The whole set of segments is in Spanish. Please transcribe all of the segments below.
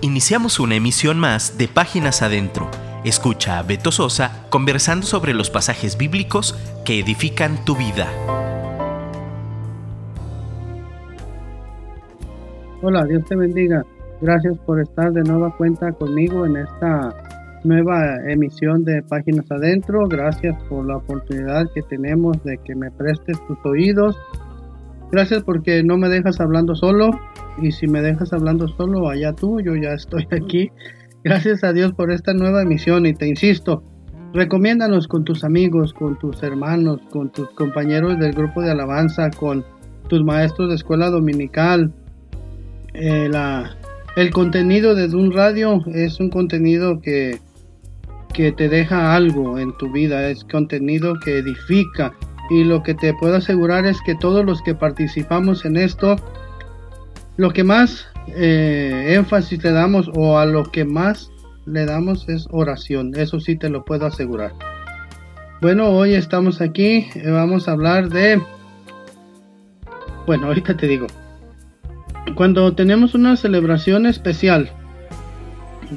iniciamos una emisión más de Páginas Adentro. Escucha a Beto Sosa conversando sobre los pasajes bíblicos que edifican tu vida. Hola, Dios te bendiga. Gracias por estar de nueva cuenta conmigo en esta nueva emisión de Páginas Adentro. Gracias por la oportunidad que tenemos de que me prestes tus oídos. Gracias porque no me dejas hablando solo y si me dejas hablando solo, allá tú, yo ya estoy aquí. Gracias a Dios por esta nueva emisión y te insisto, recomiéndanos con tus amigos, con tus hermanos, con tus compañeros del grupo de alabanza, con tus maestros de escuela dominical. Eh, el contenido de un radio es un contenido que, que te deja algo en tu vida, es contenido que edifica y lo que te puedo asegurar es que todos los que participamos en esto lo que más eh, énfasis le damos o a lo que más le damos es oración. Eso sí te lo puedo asegurar. Bueno, hoy estamos aquí. Eh, vamos a hablar de... Bueno, ahorita te digo. Cuando tenemos una celebración especial,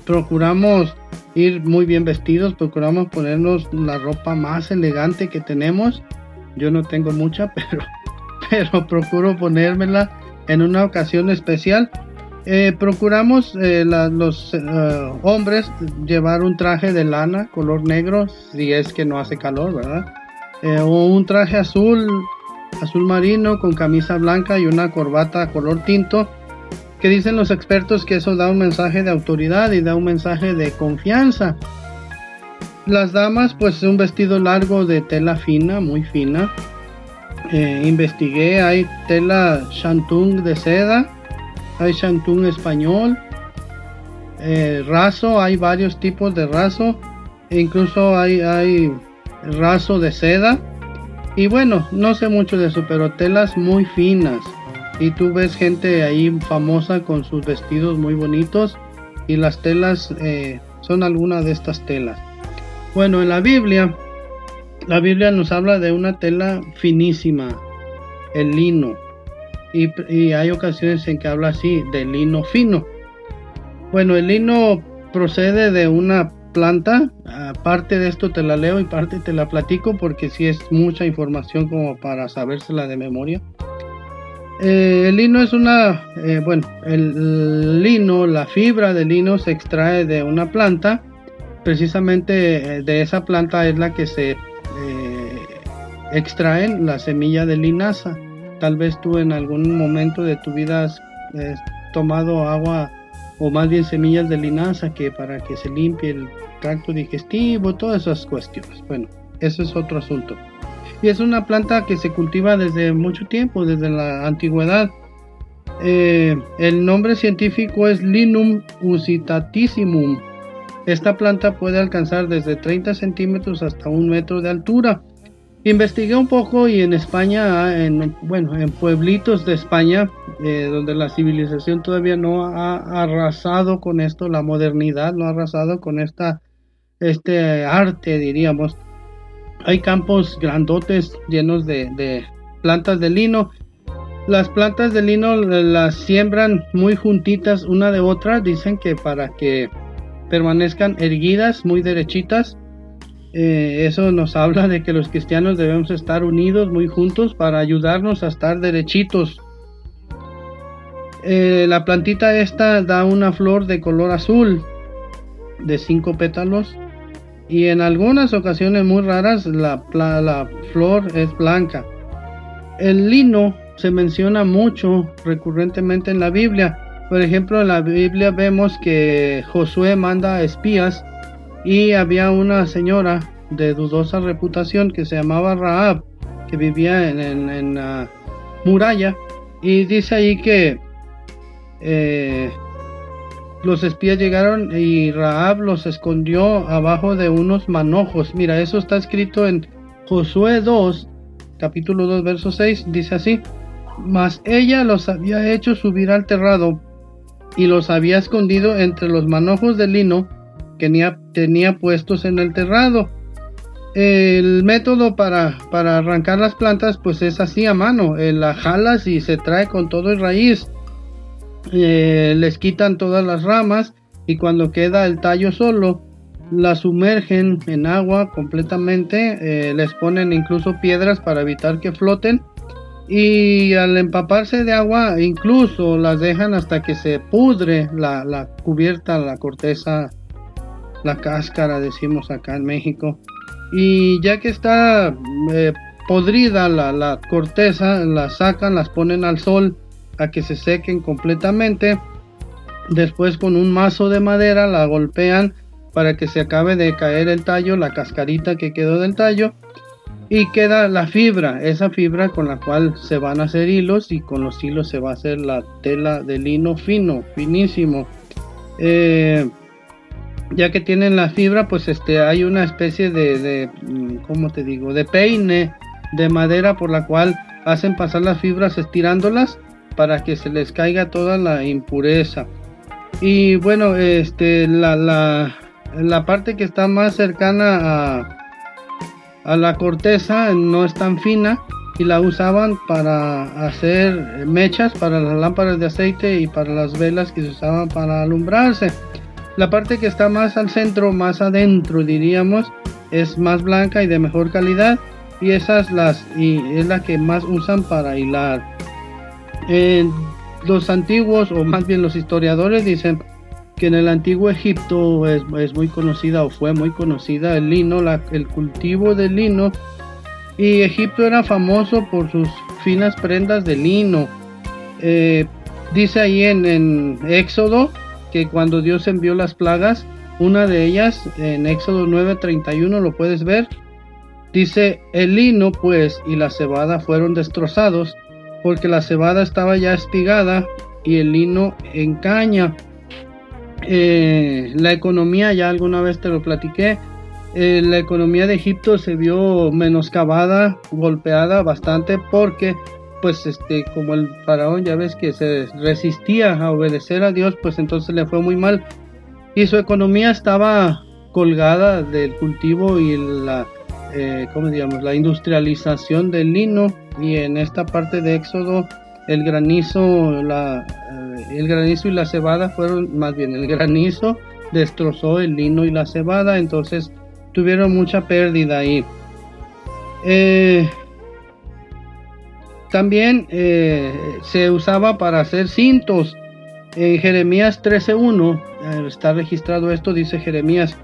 procuramos ir muy bien vestidos, procuramos ponernos la ropa más elegante que tenemos. Yo no tengo mucha, pero, pero procuro ponérmela en una ocasión especial. Eh, procuramos eh, los eh, hombres llevar un traje de lana color negro si es que no hace calor, ¿verdad? o un traje azul, azul marino con camisa blanca y una corbata color tinto. Que dicen los expertos que eso da un mensaje de autoridad y da un mensaje de confianza. Las damas, pues un vestido largo de tela fina, muy fina, eh, investigué, hay tela shantung de seda, hay shantung español, eh, raso, hay varios tipos de raso, e incluso hay, hay raso de seda. Y bueno, no sé mucho de eso, pero telas muy finas. Y tú ves gente ahí famosa con sus vestidos muy bonitos. Y las telas eh, son algunas de estas telas. Bueno, en la Biblia la Biblia nos habla de una tela finísima, el lino. Y, hay ocasiones en que habla así, de lino fino. Bueno, el lino procede de una planta. Parte de esto te la leo y parte te la platico porque si es mucha información como para sabérsela de memoria. Eh, el lino es una, eh, bueno, el lino, la fibra del lino se extrae de una planta. Precisamente eh, de esa planta es la que se extraen la semilla de linaza. Tal vez tú en algún momento de tu vida has tomado agua o más bien semillas de linaza que para que se limpie el tracto digestivo, todas esas cuestiones. Bueno, eso es otro asunto. Y es una planta que se cultiva desde mucho tiempo, desde la antigüedad. Eh, el nombre científico es Linum usitatissimum. Esta planta puede alcanzar desde 30 centímetros hasta un metro de altura. Investigué un poco y en España, en, bueno, en pueblitos de España, eh, donde la civilización todavía no ha arrasado con esto, la modernidad no ha arrasado con esta, este arte, diríamos. Hay campos grandotes llenos de, de plantas de lino. Las plantas de lino las siembran muy juntitas una de otra, dicen que para que permanezcan erguidas, muy derechitas eh, eso nos habla de que los cristianos debemos estar unidos, muy juntos, para ayudarnos a estar derechitos. Eh, la plantita esta da una flor de color azul, de cinco pétalos, y en algunas ocasiones muy raras la, la flor es blanca. El lino se menciona mucho recurrentemente en la Biblia. Por ejemplo, en la Biblia vemos que Josué manda espías y había una señora de dudosa reputación que se llamaba Raab, que vivía en, la muralla, y dice ahí que eh, los espías llegaron y Raab los escondió abajo de unos manojos. Mira, eso está escrito en Josué 2, capítulo 2, verso 6, dice así, mas ella los había hecho subir al terrado y los había escondido entre los manojos de lino tenía, puestos en el terrado. El método para, para arrancar las plantas pues es así a mano, eh, la jalas y se trae con todo el raíz. eh, les quitan todas las ramas y cuando queda el tallo solo, la sumergen en agua completamente, eh, les ponen incluso piedras para evitar que floten y al empaparse de agua incluso las dejan hasta que se pudre la, cubierta, la corteza, la cáscara decimos acá en México. Y ya que está eh, podrida la, la corteza, la sacan, las ponen al sol a que se sequen completamente. Después con un mazo de madera la golpean para que se acabe de caer el tallo, la cascarita que quedó del tallo y queda la fibra, esa fibra con la cual se van a hacer hilos y con los hilos se va a hacer la tela de lino fino, finísimo. Eh, ya que tienen la fibra, pues este hay una especie de, de, mm, ¿cómo te digo? De peine de madera por la cual hacen pasar las fibras estirándolas para que se les caiga toda la impureza. Y bueno, este la, la, la parte que está más cercana a, a la corteza no es tan fina y la usaban para hacer mechas para las lámparas de aceite y para las velas que se usaban para alumbrarse. La parte que está más al centro, más adentro diríamos, es más blanca y de mejor calidad y esas las y es la que más usan para hilar. los antiguos o más bien los historiadores dicen que en el antiguo Egipto es, muy conocida o fue muy conocida el lino, el cultivo del lino. Y Egipto era famoso por sus finas prendas de lino. Eh, dice ahí en, en, Éxodo que cuando Dios envió las plagas, una de ellas en Éxodo 9:31 lo puedes ver. Dice, el lino pues y la cebada fueron destrozados porque la cebada estaba ya espigada y el lino en caña. Eh, la economía, ya alguna vez te lo platiqué, eh, la economía de Egipto se vio menoscabada, golpeada bastante porque pues este como el faraón ya ves que se resistía a obedecer a Dios, pues entonces le fue muy mal y su economía estaba colgada del cultivo y la eh, ¿cómo digamos? la industrialización del lino y en esta parte de Éxodo el granizo, la, el granizo y la cebada fueron, más bien el granizo destrozó el lino y la cebada, entonces tuvieron mucha pérdida ahí. Eh, también eh, se usaba para hacer cintos. En Jeremías 13.1 está registrado esto, dice Jeremías.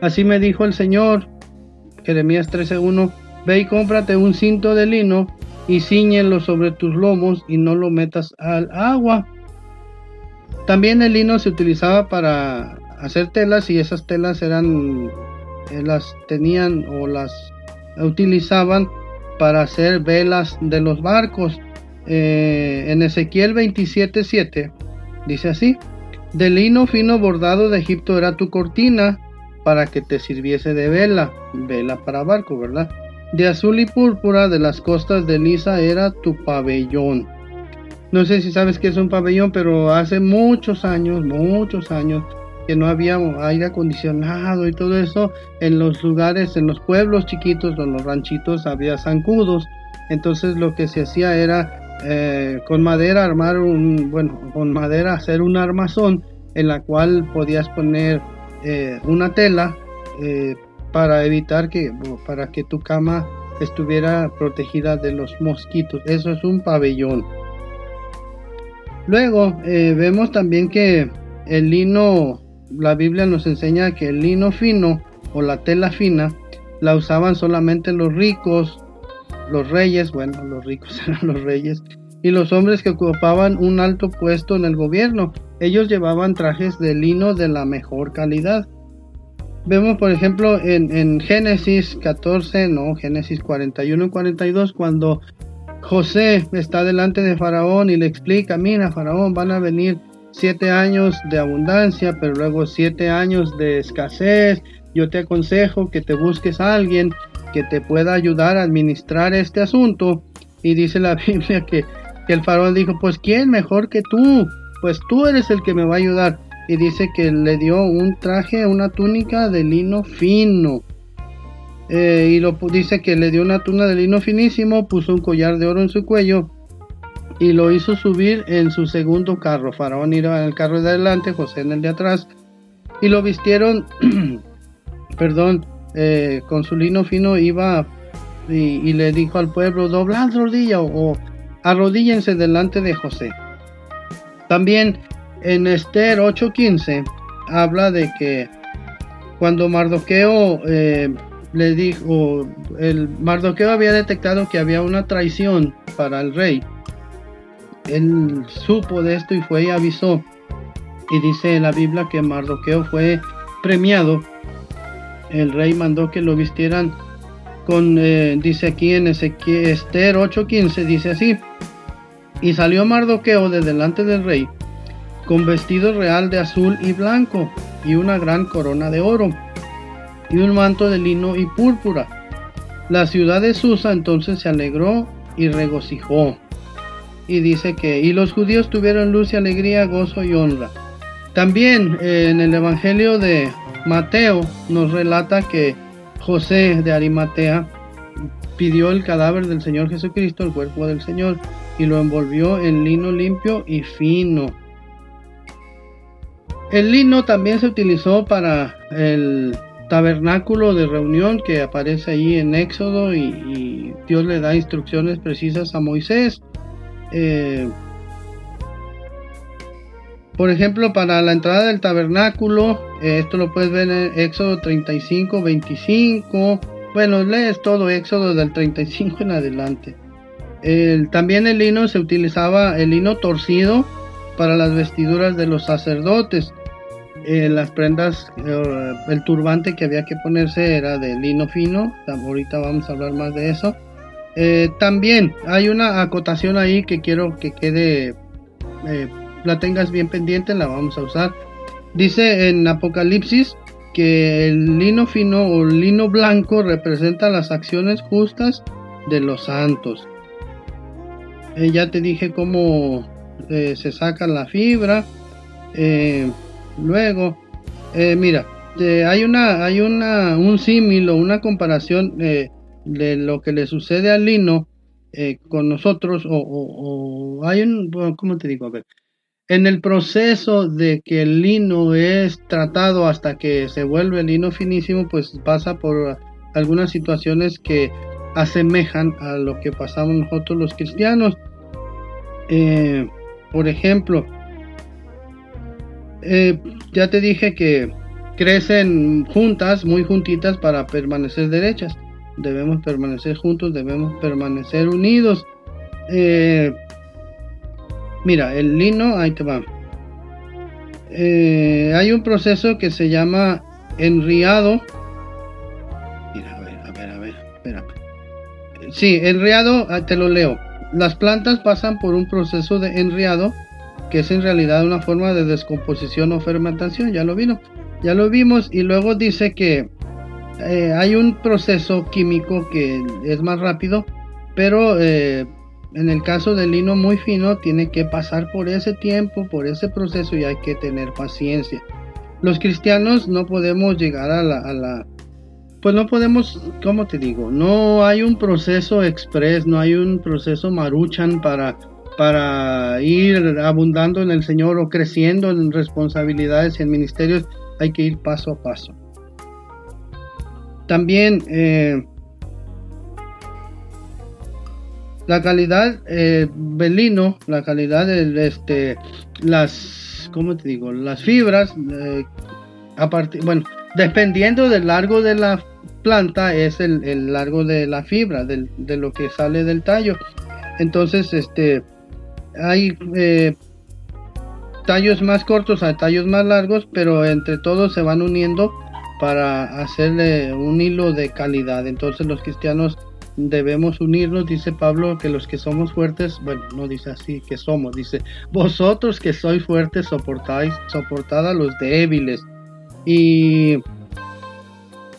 Así me dijo el Señor, Jeremías 13.1, ve y cómprate un cinto de lino y ciñelo sobre tus lomos y no lo metas al agua. También el lino se utilizaba para hacer telas y esas telas eran eh, las tenían o las utilizaban para hacer velas de los barcos. Eh, en Ezequiel 27:7 dice así: De lino fino bordado de Egipto era tu cortina para que te sirviese de vela, vela para barco, ¿verdad? De azul y púrpura de las costas de Lisa era tu pabellón. No sé si sabes qué es un pabellón, pero hace muchos años, muchos años, que no había aire acondicionado y todo eso. En los lugares, en los pueblos chiquitos o en los ranchitos había zancudos. Entonces lo que se hacía era eh, con madera armar un, bueno, con madera hacer un armazón en la cual podías poner eh, una tela eh, para evitar que, para que tu cama estuviera protegida de los mosquitos. Eso es un pabellón. Luego eh, vemos también que el lino, la Biblia nos enseña que el lino fino o la tela fina la usaban solamente los ricos, los reyes, bueno, los ricos eran los reyes, y los hombres que ocupaban un alto puesto en el gobierno. Ellos llevaban trajes de lino de la mejor calidad. Vemos, por ejemplo, en, Génesis 14, no, Génesis 41 y 42, cuando José está delante de Faraón y le explica, mira, Faraón, van a venir siete años de abundancia, pero luego siete años de escasez. Yo te aconsejo que te busques a alguien que te pueda ayudar a administrar este asunto. Y dice la Biblia que, que el faraón dijo, pues ¿quién mejor que tú? Pues tú eres el que me va a ayudar y dice que le dio un traje, una túnica de lino fino. Eh, y lo dice que le dio una tuna de lino finísimo, puso un collar de oro en su cuello y lo hizo subir en su segundo carro. Faraón iba en el carro de adelante, José en el de atrás, y lo vistieron, perdón, eh, con su lino fino iba y, le dijo al pueblo, doblad rodilla o, arrodíllense delante de José. También en Esther 8:15 habla de que cuando Mardoqueo eh, le dijo, el Mardoqueo había detectado que había una traición para el rey. Él supo de esto y fue y avisó. Y dice la Biblia que Mardoqueo fue premiado. El rey mandó que lo vistieran con, eh, dice aquí en Ezequiel, Esther 8:15, dice así. Y salió Mardoqueo de delante del rey con vestido real de azul y blanco y una gran corona de oro y un manto de lino y púrpura. La ciudad de Susa entonces se alegró y regocijó. Y dice que, y los judíos tuvieron luz y alegría, gozo y honra. También eh, en el Evangelio de Mateo nos relata que José de Arimatea pidió el cadáver del Señor Jesucristo, el cuerpo del Señor, y lo envolvió en lino limpio y fino. El lino también se utilizó para el tabernáculo de reunión que aparece ahí en Éxodo y, Dios le da instrucciones precisas a Moisés. Eh, por ejemplo, para la entrada del tabernáculo, eh, esto lo puedes ver en Éxodo 35, 25. Bueno, lees todo Éxodo del 35 en adelante. también el lino se utilizaba, el lino torcido, para las vestiduras de los sacerdotes. Eh, las prendas, eh, el turbante que había que ponerse era de lino fino, ahorita vamos a hablar más de eso. Eh, también hay una acotación ahí que quiero que quede, la tengas bien pendiente, la vamos a usar. Dice en Apocalipsis que el lino fino o lino blanco representa las acciones justas de los santos. ya te dije cómo se saca la fibra. Luego, eh, mira, hay una, hay una, un símil o una comparación eh, de lo que le sucede al lino eh, con nosotros, o, hay un, ¿cómo te digo? A ver, en el proceso de que el lino es tratado hasta que se vuelve lino finísimo, pues pasa por algunas situaciones que asemejan a lo que pasamos nosotros los cristianos. por ejemplo, eh, ya te dije que crecen juntas, muy juntitas para permanecer derechas. Debemos permanecer juntos, debemos permanecer unidos. Eh, mira, el lino, ahí te va. Eh, hay un proceso que se llama enriado. Mira, a ver, a ver, a ver. Sí, enriado, ah, te lo leo. Las plantas pasan por un proceso de enriado que es en realidad una forma de descomposición o fermentación, ya lo vino, ya lo vimos y luego dice que eh, hay un proceso químico que es más rápido, pero eh, en el caso del lino muy fino tiene que pasar por ese tiempo, por ese proceso y hay que tener paciencia. Los cristianos no podemos llegar a la, pues no podemos, ¿cómo te digo? No hay un proceso express, no hay un proceso maruchan para para ir abundando en el Señor o creciendo en responsabilidades y en ministerios, hay que ir paso a paso. También eh, la calidad eh, belino, la calidad de este, las, ¿cómo te digo? Las fibras, eh, a bueno, dependiendo del largo de la planta es el, largo de la fibra, de lo que sale del tallo. Entonces, este, hay eh, tallos más cortos, hay tallos más largos, pero entre todos se van uniendo para hacerle un hilo de calidad. Entonces los cristianos debemos unirnos, dice Pablo, que los que somos fuertes, bueno, no dice así que somos, dice, vosotros que sois fuertes soportáis, soportad a los débiles. Y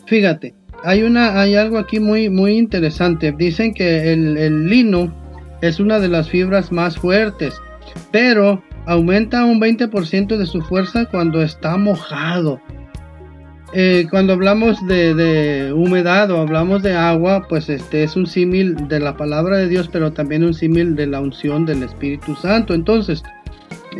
fíjate, hay una, hay algo aquí muy, muy interesante. Dicen que el, el lino es una de las fibras más fuertes, pero aumenta un 20% de su fuerza cuando está mojado. eh, cuando hablamos de, humedad o hablamos de agua, pues este es un símil de la palabra de Dios, pero también un símil de la unción del Espíritu Santo. Entonces,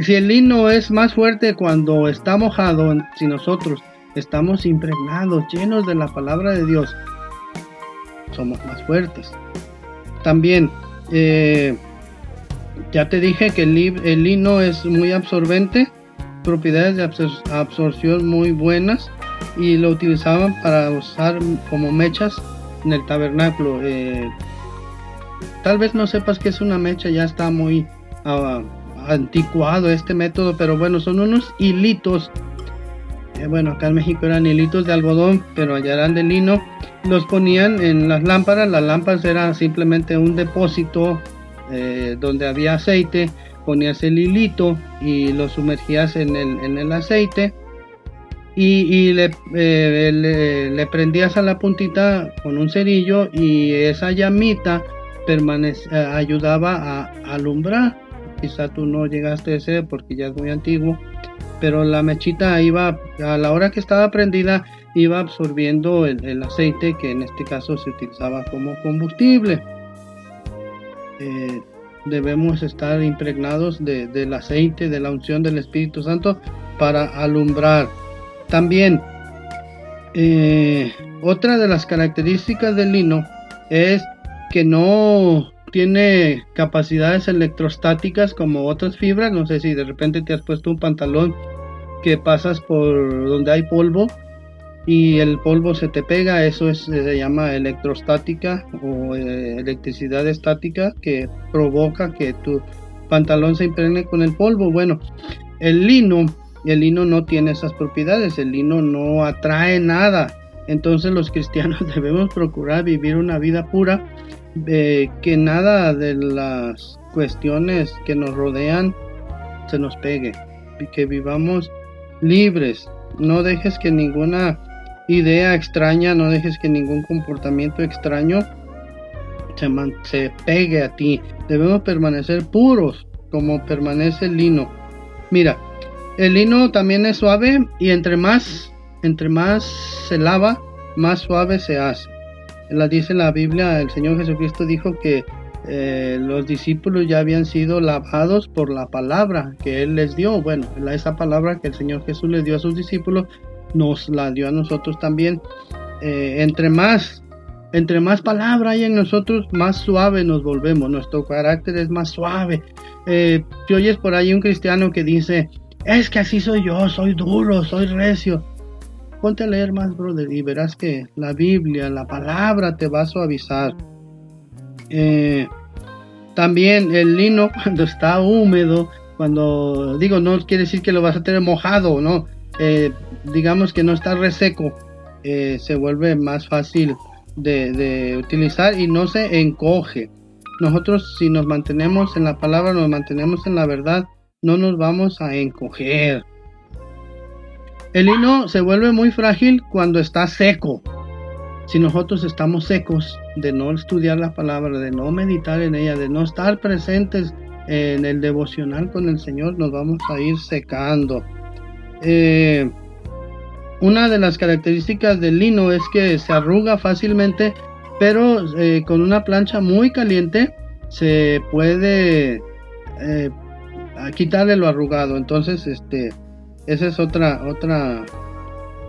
si el lino es más fuerte cuando está mojado, si nosotros estamos impregnados, llenos de la palabra de Dios, somos más fuertes. También, eh, ya te dije que el, lino es muy absorbente, propiedades de absorción muy buenas y lo utilizaban para usar como mechas en el tabernáculo. Eh, tal vez no sepas que es una mecha, ya está muy uh, anticuado este método, pero bueno, son unos hilitos. Eh, bueno, acá en México eran hilitos de algodón, pero allá eran de lino. Los ponían en las lámparas. Las lámparas eran simplemente un depósito eh, donde había aceite. Ponías el hilito y lo sumergías en el, en el aceite y, eh, le, le, prendías a la puntita con un cerillo y esa llamita permanece, eh, ayudaba a, alumbrar. Quizá tú no llegaste a ese porque ya es muy antiguo, pero la mechita iba, a la hora que estaba prendida, iba absorbiendo el, aceite que en este caso se utilizaba como combustible. Eh, debemos estar impregnados del aceite, de la unción del Espíritu Santo para alumbrar. También, eh, otra de las características del lino es que no tiene capacidades electrostáticas como otras fibras. No sé si de repente te has puesto un pantalón que pasas por donde hay polvo y el polvo se te pega, eso es, se llama electrostática o eh, electricidad estática que provoca que tu pantalón se impregne con el polvo. Bueno, el lino el lino no tiene esas propiedades, el lino no atrae nada. Entonces los cristianos debemos procurar vivir una vida pura, eh, que nada de las cuestiones que nos rodean se nos pegue, que vivamos libres. No dejes que ninguna idea extraña, no dejes que ningún comportamiento extraño se, se pegue a ti. Debemos permanecer puros como permanece el lino. Mira, el lino también es suave y entre más, entre más se lava, más suave se hace. La dice la Biblia, el Señor Jesucristo dijo que eh, los discípulos ya habían sido lavados por la palabra que Él les dio. Bueno, esa palabra que el Señor Jesús les dio a sus discípulos, nos la dio a nosotros también. Eh, entre más, entre más palabra hay en nosotros, más suave nos volvemos. Nuestro carácter es más suave. Eh, si oyes por ahí un cristiano que dice, es que así soy yo, soy duro, soy recio. Ponte a leer más, brother, y verás que la Biblia, la palabra te va a suavizar. Eh, también el lino cuando está húmedo, cuando digo, no quiere decir que lo vas a tener mojado, no. Eh, digamos que no está reseco, eh, se vuelve más fácil de, de utilizar y no se encoge. Nosotros si nos mantenemos en la palabra, nos mantenemos en la verdad, no nos vamos a encoger. El lino se vuelve muy frágil cuando está seco. Si nosotros estamos secos de no estudiar la palabra, de no meditar en ella, de no estar presentes en el devocional con el Señor, nos vamos a ir secando. Eh, una de las características del lino es que se arruga fácilmente, pero eh, con una plancha muy caliente se puede eh, quitarle lo arrugado. Entonces, este, esa es otra, otra,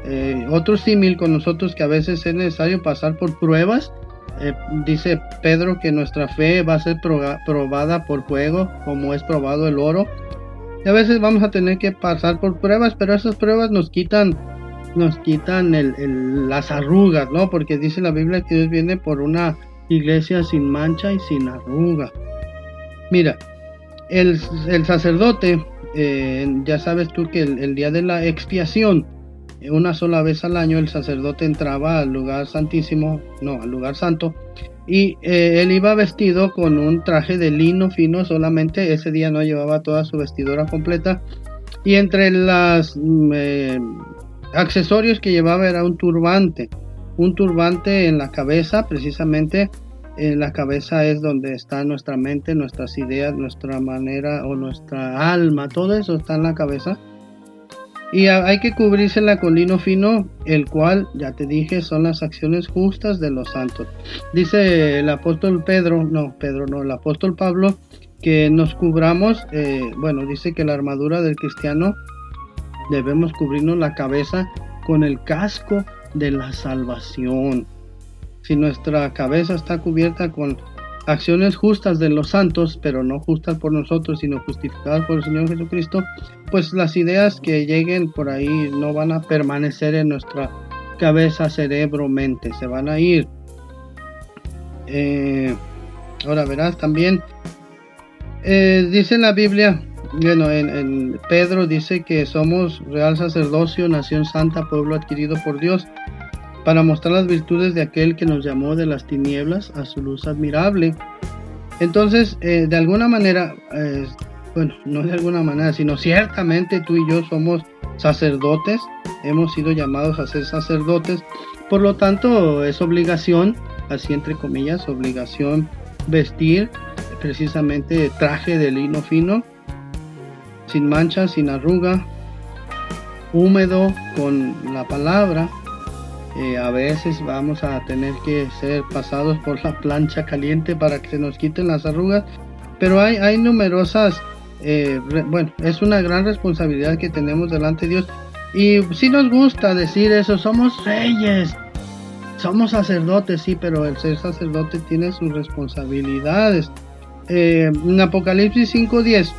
eh, otro símil con nosotros que a veces es necesario pasar por pruebas. Eh, dice Pedro que nuestra fe va a ser probada por fuego, como es probado el oro. Y a veces vamos a tener que pasar por pruebas, pero esas pruebas nos quitan, nos quitan el, las arrugas, ¿no? Porque dice la Biblia que Dios viene por una iglesia sin mancha y sin arruga. Mira, el, sacerdote, eh, ya sabes tú que el, día de la expiación, una sola vez al año el sacerdote entraba al lugar santísimo, no, al lugar santo, y eh, él iba vestido con un traje de lino fino, solamente ese día no llevaba toda su vestidura completa, y entre los mm, eh, accesorios que llevaba era un turbante, un turbante en la cabeza, precisamente en la cabeza es donde está nuestra mente, nuestras ideas, nuestra manera o nuestra alma, todo eso está en la cabeza. Y hay que cubrírsela con lino fino, el cual, ya te dije, son las acciones justas de los santos. Dice el apóstol Pedro, no, Pedro no, el apóstol Pablo, que nos cubramos, eh, bueno, dice que la armadura del cristiano debemos cubrirnos la cabeza con el casco de la salvación. Si nuestra cabeza está cubierta con acciones justas de los santos, pero no justas por nosotros, sino justificadas por el Señor Jesucristo, pues las ideas que lleguen por ahí no van a permanecer en nuestra cabeza, cerebro, mente, se van a ir. Eh, ahora verás también, eh, dice la Biblia, bueno, en, en, Pedro dice que somos real sacerdocio, nación santa, pueblo adquirido por Dios para mostrar las virtudes de aquel que nos llamó de las tinieblas a su luz admirable. Entonces, eh, de alguna manera, eh, bueno, no de alguna manera, sino ciertamente tú y yo somos sacerdotes, hemos sido llamados a ser sacerdotes, por lo tanto es obligación, así entre comillas, obligación vestir precisamente traje de lino fino, sin mancha, sin arruga, húmedo con la palabra, eh, a veces vamos a tener que ser pasados por la plancha caliente para que se nos quiten las arrugas, pero hay, numerosas, eh, bueno, es una gran responsabilidad que tenemos delante de Dios y si nos gusta decir eso, somos reyes, somos sacerdotes, sí, pero el ser sacerdote tiene sus responsabilidades. Eh, en Apocalipsis 5.10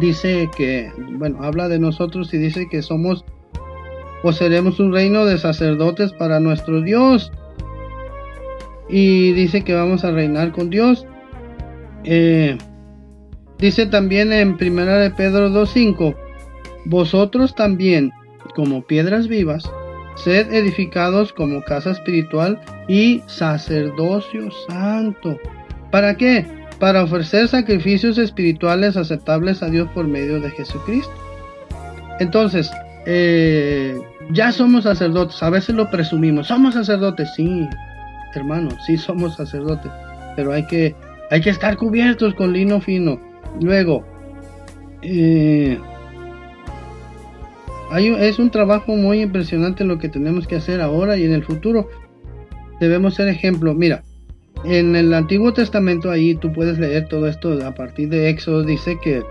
dice que, bueno, habla de nosotros y dice que somos pues seremos un reino de sacerdotes para nuestro Dios. Y dice que vamos a reinar con Dios. Eh, dice también en Primera de Pedro 2.5, vosotros también, como piedras vivas, sed edificados como casa espiritual y sacerdocio santo. ¿Para qué? Para ofrecer sacrificios espirituales aceptables a Dios por medio de Jesucristo. Entonces, eh, ya somos sacerdotes, a veces lo presumimos, somos sacerdotes, sí, hermano, sí somos sacerdotes, pero hay que, hay que estar cubiertos con lino fino. Luego, eh, hay, es un trabajo muy impresionante lo que tenemos que hacer ahora y en el futuro. Debemos ser ejemplo. Mira, en el Antiguo Testamento ahí tú puedes leer todo esto a partir de Éxodo. Dice que,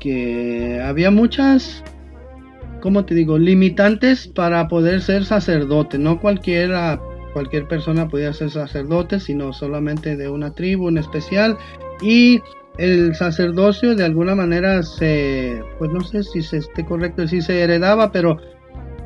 que había muchas como te digo? Limitantes para poder ser sacerdote. No cualquiera, cualquier persona podía ser sacerdote, sino solamente de una tribu en especial. Y el sacerdocio de alguna manera se, pues no sé si se esté correcto si se heredaba, pero,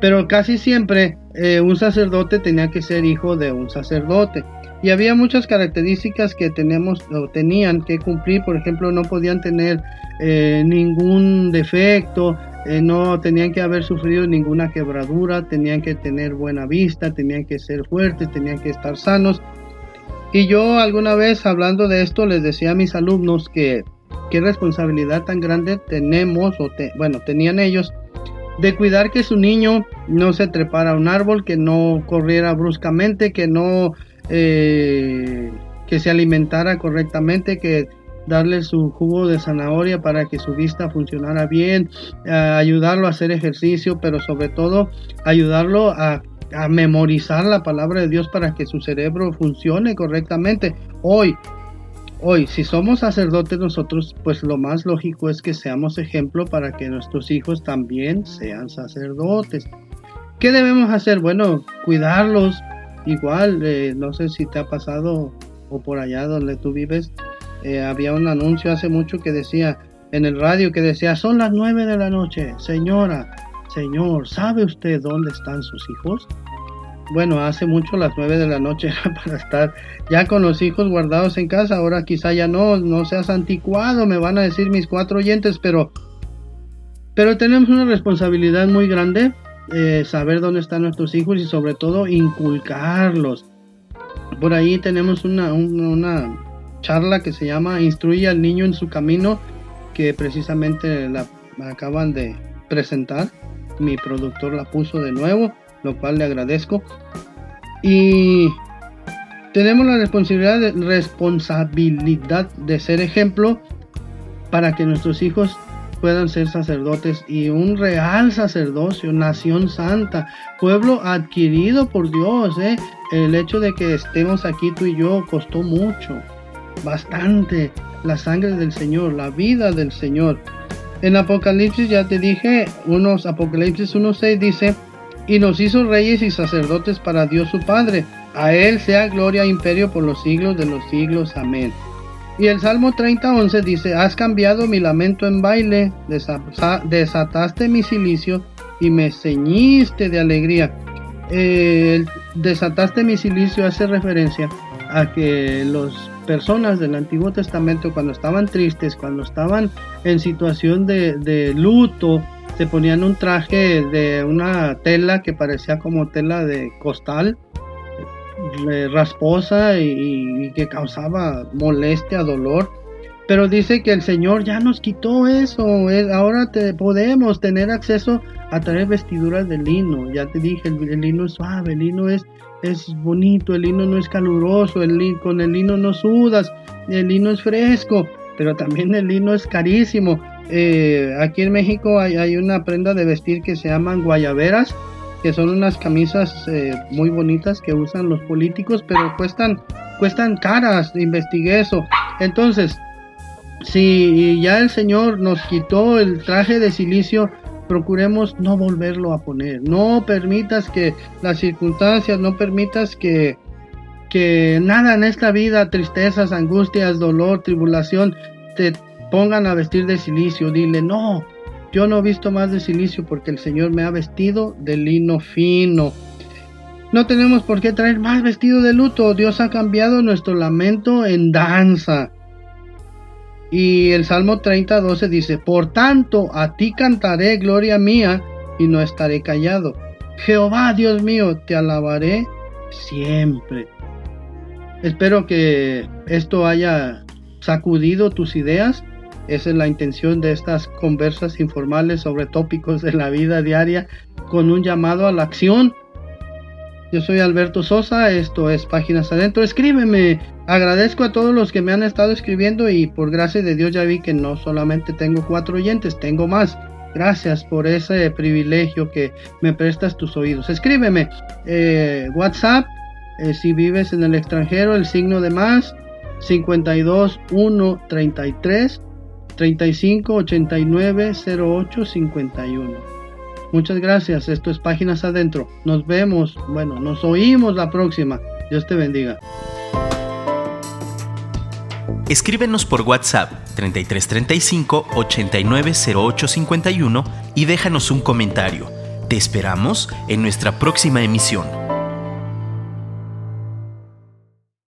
pero casi siempre eh, un sacerdote tenía que ser hijo de un sacerdote. Y había muchas características que tenemos o tenían que cumplir, por ejemplo, no podían tener eh, ningún defecto, eh, no tenían que haber sufrido ninguna quebradura, tenían que tener buena vista, tenían que ser fuertes, tenían que estar sanos. Y yo alguna vez hablando de esto les decía a mis alumnos que qué responsabilidad tan grande tenemos, o bueno, tenían ellos, de cuidar que su niño no se trepara a un árbol, que no corriera bruscamente, que no, eh, que se alimentara correctamente, que darle su jugo de zanahoria para que su vista funcionara bien, ayudarlo a hacer ejercicio, pero sobre todo ayudarlo a, memorizar la palabra de Dios para que su cerebro funcione correctamente. Hoy, hoy, si somos sacerdotes nosotros, pues lo más lógico es que seamos ejemplo para que nuestros hijos también sean sacerdotes. ¿Qué debemos hacer? Bueno, cuidarlos. Igual, eh, no sé si te ha pasado o por allá donde tú vives, eh, había un anuncio hace mucho que decía en el radio que decía son las nueve de la noche. Señora señor sabe usted dónde están sus hijos bueno hace mucho las nueve de la noche para estar ya con los hijos guardados en casa. Ahora quizá ya no no seas anticuado me van a decir mis cuatro oyentes pero pero tenemos una responsabilidad muy grande eh, saber dónde están nuestros hijos y sobre todo inculcarlos. Por ahí tenemos una, una charla que se llama Instruye al niño en su camino, que precisamente la acaban de presentar. Mi productor la puso de nuevo, lo cual le agradezco. Y tenemos la responsabilidad de, responsabilidad de ser ejemplo para que nuestros hijos puedan ser sacerdotes y un real sacerdocio, nación santa, pueblo adquirido por Dios. ¿eh? El hecho de que estemos aquí tú y yo costó mucho, bastante, la sangre del Señor, la vida del Señor. En Apocalipsis ya te dije, unos Apocalipsis 1.6 dice, y nos hizo reyes y sacerdotes para Dios su Padre. A Él sea gloria e imperio por los siglos de los siglos. Amén. Y el Salmo 30.11 dice, has cambiado mi lamento en baile, desataste mi silicio y me ceñiste de alegría. Eh, desataste mi silicio hace referencia a que las personas del Antiguo Testamento cuando estaban tristes, cuando estaban en situación de, luto, se ponían un traje de una tela que parecía como tela de costal rasposa y, que causaba molestia, dolor. Pero dice que el Señor ya nos quitó eso. ahora te, podemos tener acceso a traer vestiduras de lino. Ya te dije, el, lino es suave, el lino es, es bonito, el lino no es caluroso, el, con el lino no sudas, el lino es fresco, pero también el lino es carísimo. Eh, aquí en México hay, hay, una prenda de vestir que se llaman guayaberas que son unas camisas eh, muy bonitas que usan los políticos, pero cuestan, cuestan caras, investigué eso. Entonces, si ya el Señor nos quitó el traje de silicio, procuremos no volverlo a poner. No permitas que las circunstancias, no permitas que, que nada en esta vida, tristezas, angustias, dolor, tribulación, te pongan a vestir de silicio. Dile, no, yo no he visto más de silicio porque el Señor me ha vestido de lino fino. No tenemos por qué traer más vestido de luto. Dios ha cambiado nuestro lamento en danza. Y el Salmo 30, 12 dice, Por tanto, a ti cantaré gloria mía y no estaré callado. Jehová, Dios mío, te alabaré siempre. Espero que esto haya sacudido tus ideas esa es la intención de estas conversas informales sobre tópicos de la vida diaria con un llamado a la acción. Yo soy Alberto Sosa, esto es Páginas Adentro. Escríbeme. Agradezco a todos los que me han estado escribiendo y por gracia de Dios ya vi que no solamente tengo cuatro oyentes, tengo más. Gracias por ese privilegio que me prestas tus oídos. Escríbeme. Eh, WhatsApp, eh, si vives en el extranjero, el signo de más 52 1 33 35 89 08 51. Muchas gracias. Esto es Páginas Adentro. Nos vemos, bueno, nos oímos la próxima. Dios te bendiga. Escríbenos por WhatsApp 3335 890851 y déjanos un comentario. Te esperamos en nuestra próxima emisión.